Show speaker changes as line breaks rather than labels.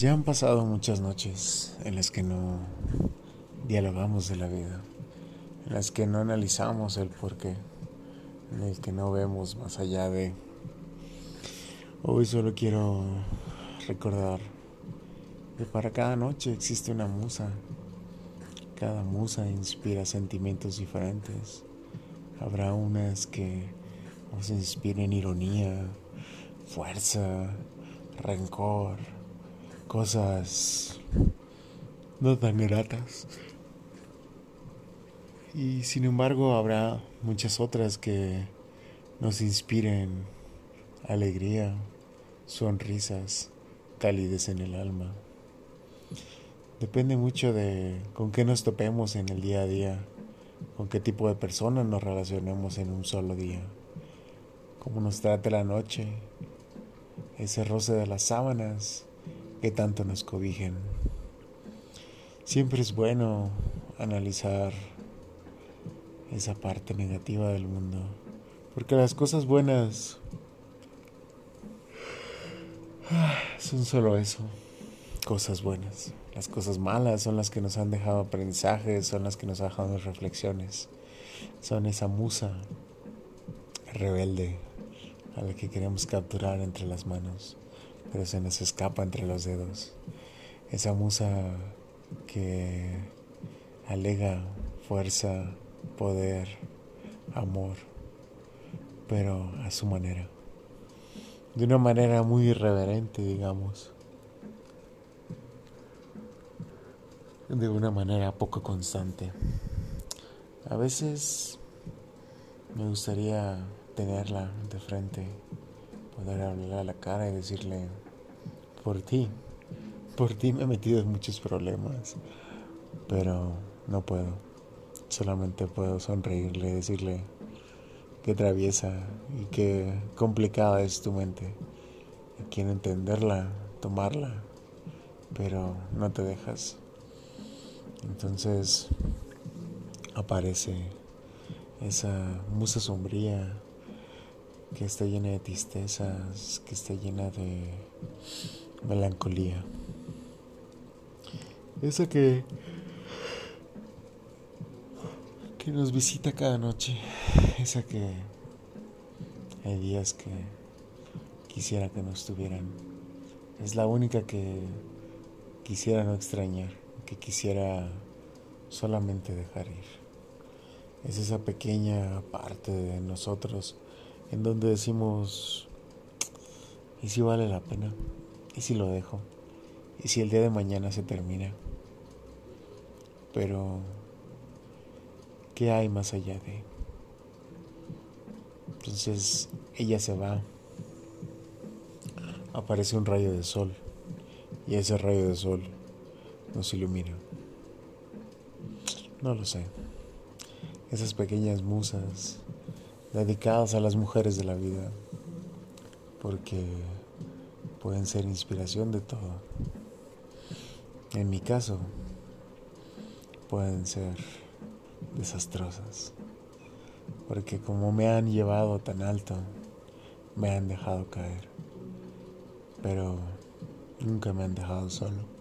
Ya han pasado muchas noches en las que no dialogamos de la vida, en las que no analizamos el porqué, en el que no vemos más allá de... Hoy solo quiero recordar que para cada noche existe una musa. Cada musa inspira sentimientos diferentes. Habrá unas que nos inspiren ironía, fuerza, rencor cosas no tan gratas. Y sin embargo habrá muchas otras que nos inspiren alegría, sonrisas, calidez en el alma. Depende mucho de con qué nos topemos en el día a día, con qué tipo de personas nos relacionemos en un solo día, cómo nos trate la noche, ese roce de las sábanas, que tanto nos cobijen. Siempre es bueno analizar esa parte negativa del mundo, porque las cosas buenas son solo eso, cosas buenas. Las cosas malas son las que nos han dejado aprendizajes, son las que nos han dejado reflexiones, son esa musa rebelde a la que queremos capturar entre las manos pero se nos escapa entre los dedos. Esa musa que alega fuerza, poder, amor, pero a su manera. De una manera muy irreverente, digamos. De una manera poco constante. A veces me gustaría tenerla de frente poder hablarle a la cara y decirle, por ti, por ti me he metido en muchos problemas, pero no puedo. Solamente puedo sonreírle y decirle qué traviesa y qué complicada es tu mente. quiero entenderla, tomarla, pero no te dejas. Entonces aparece esa musa sombría que está llena de tristezas, que está llena de melancolía. Esa que que nos visita cada noche, esa que hay días que quisiera que no estuvieran. Es la única que quisiera no extrañar, que quisiera solamente dejar ir. Es esa pequeña parte de nosotros en donde decimos, ¿y si vale la pena? ¿Y si lo dejo? ¿Y si el día de mañana se termina? Pero, ¿qué hay más allá de? Entonces ella se va, aparece un rayo de sol y ese rayo de sol nos ilumina. No lo sé. Esas pequeñas musas dedicadas a las mujeres de la vida, porque pueden ser inspiración de todo. En mi caso, pueden ser desastrosas, porque como me han llevado tan alto, me han dejado caer, pero nunca me han dejado solo.